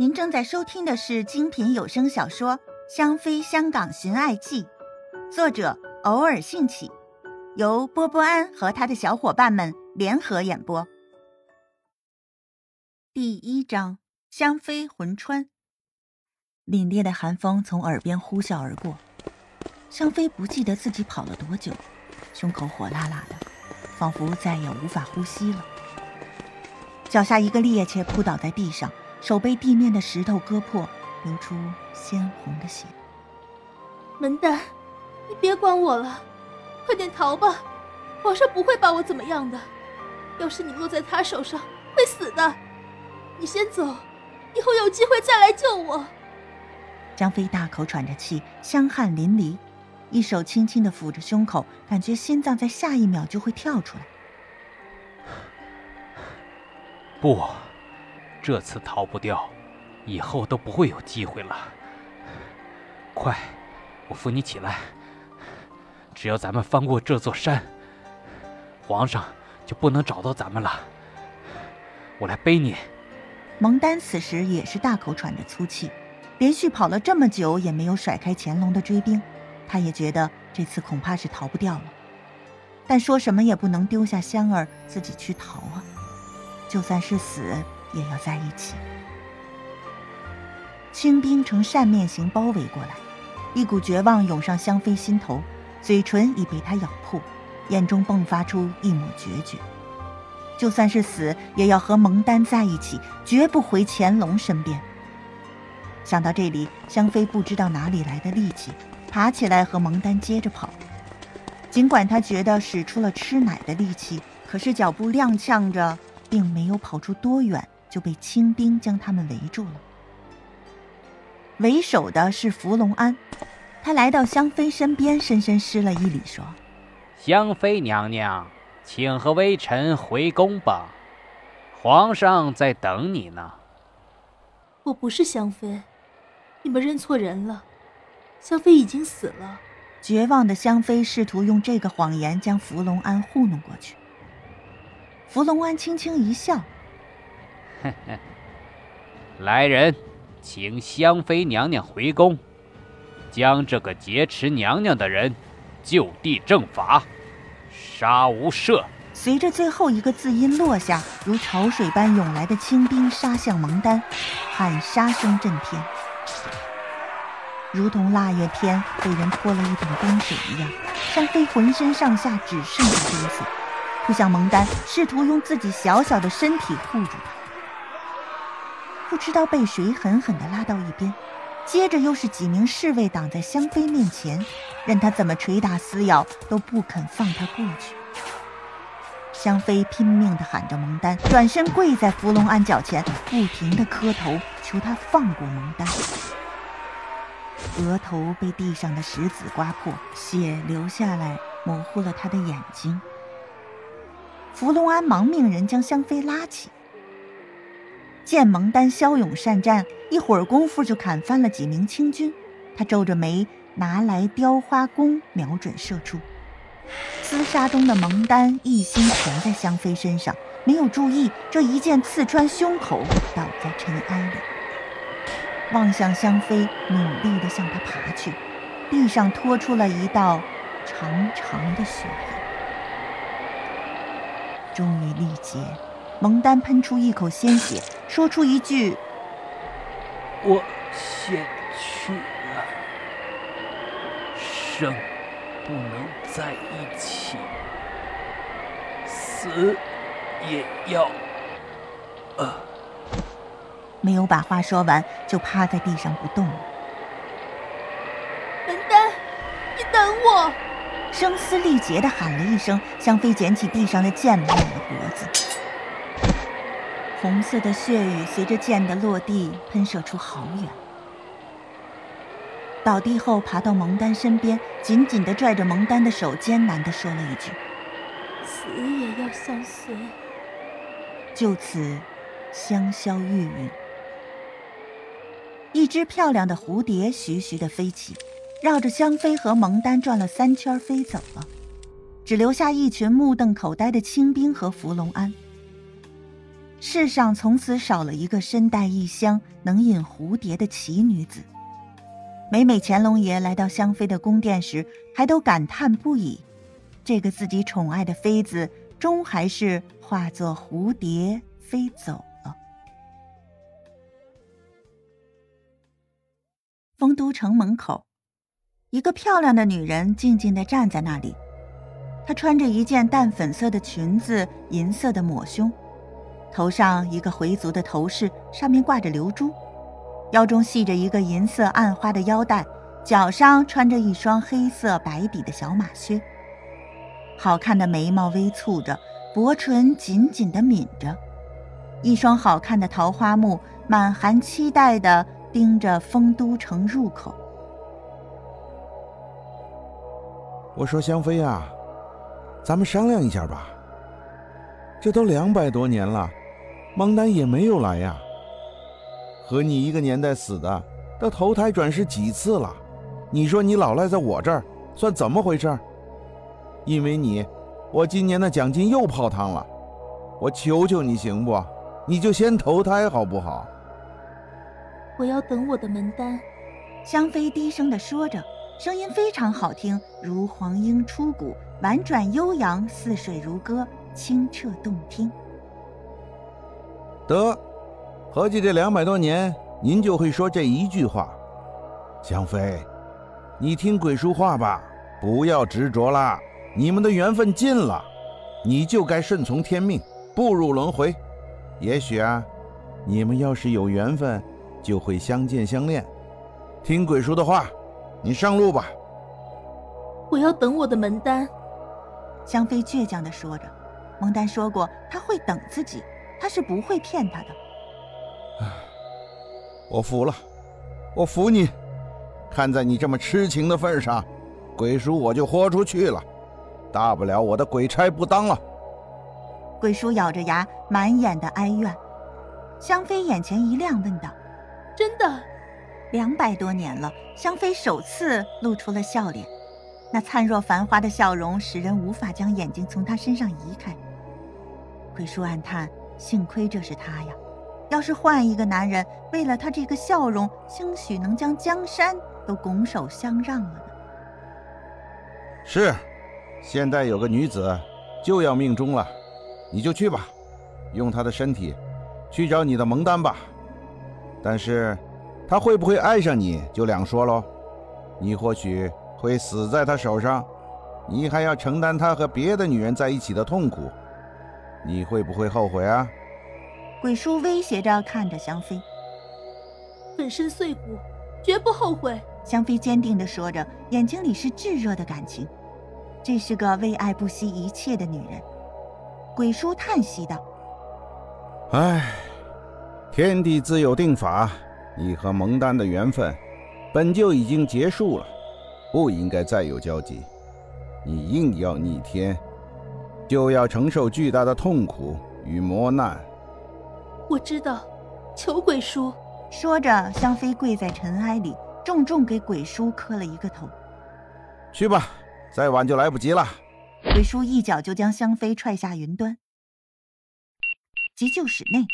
您正在收听的是精品有声小说《香妃香港寻爱记》，作者偶尔兴起，由波波安和他的小伙伴们联合演播。第一章：香妃魂穿。凛冽的寒风从耳边呼啸而过，香妃不记得自己跑了多久，胸口火辣辣的，仿佛再也无法呼吸了。脚下一个趔趄，扑倒在地上。手被地面的石头割破，流出鲜红的血。门丹，你别管我了，快点逃吧！皇上不会把我怎么样的。要是你落在他手上，会死的。你先走，以后有机会再来救我。张飞大口喘着气，香汗淋漓，一手轻轻的抚着胸口，感觉心脏在下一秒就会跳出来。不。这次逃不掉，以后都不会有机会了。快，我扶你起来。只要咱们翻过这座山，皇上就不能找到咱们了。我来背你。蒙丹此时也是大口喘着粗气，连续跑了这么久也没有甩开乾隆的追兵，他也觉得这次恐怕是逃不掉了。但说什么也不能丢下香儿自己去逃啊！就算是死。也要在一起。清兵呈扇面形包围过来，一股绝望涌上香妃心头，嘴唇已被他咬破，眼中迸发出一抹决绝。就算是死，也要和蒙丹在一起，绝不回乾隆身边。想到这里，香妃不知道哪里来的力气，爬起来和蒙丹接着跑。尽管他觉得使出了吃奶的力气，可是脚步踉跄着，并没有跑出多远。就被清兵将他们围住了。为首的是伏龙安，他来到香妃身边，深深施了一礼，说：“香妃娘娘，请和微臣回宫吧，皇上在等你呢。”我不是香妃，你们认错人了，香妃已经死了。绝望的香妃试图用这个谎言将伏龙安糊弄过去。伏龙安轻轻一笑。嘿嘿，来人，请香妃娘娘回宫，将这个劫持娘娘的人就地正法，杀无赦。随着最后一个字音落下，如潮水般涌来的清兵杀向蒙丹，喊杀声震天，如同腊月天被人泼了一桶冰水一样。香妃浑身上下只剩下哆嗦，扑向蒙丹，试图用自己小小的身体护住他。不知道被谁狠狠地拉到一边，接着又是几名侍卫挡在香妃面前，任他怎么捶打撕咬都不肯放他过去。香妃拼命地喊着蒙丹，转身跪在伏龙安脚前，不停地磕头求他放过蒙丹。额头被地上的石子刮破，血流下来，模糊了他的眼睛。伏龙安忙命人将香妃拉起。见蒙丹骁勇善战，一会儿功夫就砍翻了几名清军。他皱着眉，拿来雕花弓，瞄准射出。厮杀中的蒙丹一心全在香妃身上，没有注意这一箭刺穿胸口，倒在尘埃里。望向香妃，努力地向她爬去，地上拖出了一道长长的血痕。终于力竭。蒙丹喷出一口鲜血，说出一句：“我先去了，生不能在一起，死也要……呃。”没有把话说完，就趴在地上不动了。蒙丹，你等我！声嘶力竭的喊了一声，香妃捡起地上的剑，抹了脖子。红色的血雨随着剑的落地喷射出好远。倒地后，爬到蒙丹身边，紧紧地拽着蒙丹的手，艰难地说了一句：“死也要相随。”就此，香消玉殒。一只漂亮的蝴蝶徐徐地飞起，绕着香妃和蒙丹转了三圈，飞走了，只留下一群目瞪口呆的清兵和伏龙安。世上从此少了一个身带异香、能引蝴蝶的奇女子。每每乾隆爷来到香妃的宫殿时，还都感叹不已：这个自己宠爱的妃子，终还是化作蝴蝶飞走了。丰都城门口，一个漂亮的女人静静地站在那里。她穿着一件淡粉色的裙子，银色的抹胸。头上一个回族的头饰，上面挂着流珠，腰中系着一个银色暗花的腰带，脚上穿着一双黑色白底的小马靴。好看的眉毛微蹙着，薄唇紧紧地抿着，一双好看的桃花目满含期待地盯着丰都城入口。我说香妃啊，咱们商量一下吧。这都两百多年了。蒙丹也没有来呀。和你一个年代死的，都投胎转世几次了？你说你老赖在我这儿，算怎么回事？因为你，我今年的奖金又泡汤了。我求求你行不？你就先投胎好不好？我要等我的门丹。香妃低声的说着，声音非常好听，如黄莺出谷，婉转悠扬，似水如歌，清澈动听。得，合计这两百多年，您就会说这一句话。香妃，你听鬼叔话吧，不要执着了。你们的缘分尽了，你就该顺从天命，步入轮回。也许啊，你们要是有缘分，就会相见相恋。听鬼叔的话，你上路吧。我要等我的门丹。香妃倔强地说着。蒙丹说过，他会等自己。他是不会骗他的。我服了，我服你。看在你这么痴情的份上，鬼叔我就豁出去了。大不了我的鬼差不当了。鬼叔咬着牙，满眼的哀怨。香妃眼前一亮，问道：“真的？两百多年了。”香妃首次露出了笑脸，那灿若繁花的笑容使人无法将眼睛从她身上移开。鬼叔暗叹。幸亏这是他呀，要是换一个男人，为了他这个笑容，兴许能将江山都拱手相让了呢。是，现在有个女子就要命中了，你就去吧，用她的身体去找你的蒙丹吧。但是，他会不会爱上你就两说喽。你或许会死在他手上，你还要承担他和别的女人在一起的痛苦。你会不会后悔啊？鬼叔威胁着看着香妃，粉身碎骨，绝不后悔。香妃坚定地说着，眼睛里是炙热的感情。这是个为爱不惜一切的女人。鬼叔叹息道：“唉，天地自有定法，你和蒙丹的缘分本就已经结束了，不应该再有交集。你硬要逆天。”就要承受巨大的痛苦与磨难。我知道，求鬼叔。说着，香妃跪在尘埃里，重重给鬼叔磕了一个头。去吧，再晚就来不及了。鬼叔一脚就将香妃踹下云端。急救室内，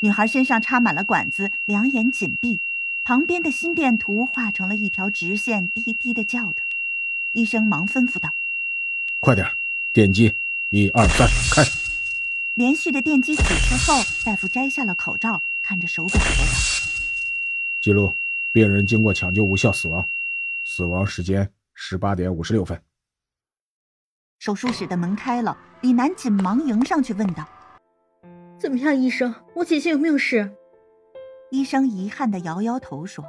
女孩身上插满了管子，两眼紧闭，旁边的心电图画成了一条直线，低低的叫着。医生忙吩咐道：“快点，电击。”一二三，开！连续的电击几次后，大夫摘下了口罩，看着手表说道：“记录，病人经过抢救无效死亡，死亡时间十八点五十六分。”手术室的门开了，李楠紧忙迎上去问道：“怎么样，医生？我姐姐有没有事？”医生遗憾的摇摇头说：“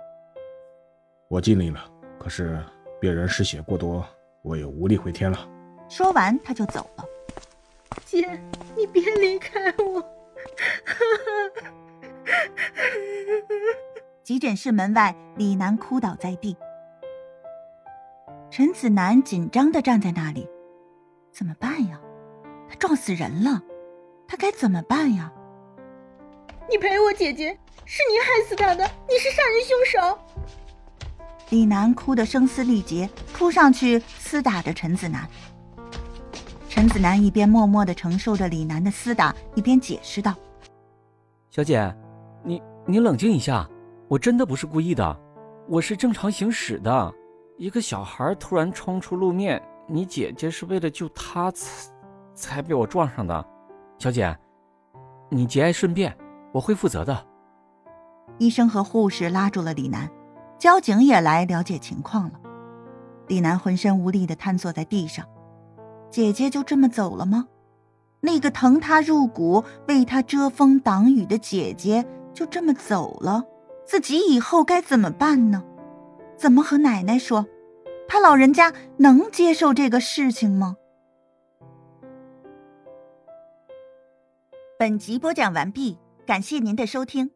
我尽力了，可是病人失血过多，我也无力回天了。”说完，他就走了。姐，你别离开我！急诊室门外，李楠哭倒在地。陈子楠紧张的站在那里，怎么办呀？他撞死人了，他该怎么办呀？你赔我姐姐，是你害死她的，你是杀人凶手！李楠哭得声嘶力竭，扑上去撕打着陈子楠。陈子楠一边默默的承受着李楠的厮打，一边解释道：“小姐，你你冷静一下，我真的不是故意的，我是正常行驶的。一个小孩突然冲出路面，你姐姐是为了救他才才被我撞上的。小姐，你节哀顺变，我会负责的。医生和护士拉住了李楠，交警也来了解情况了。李楠浑身无力的瘫坐在地上，姐姐就这么走了吗？那个疼他入骨、为他遮风挡雨的姐姐就这么走了，自己以后该怎么办呢？怎么和奶奶说？他老人家能接受这个事情吗？本集播讲完毕，感谢您的收听。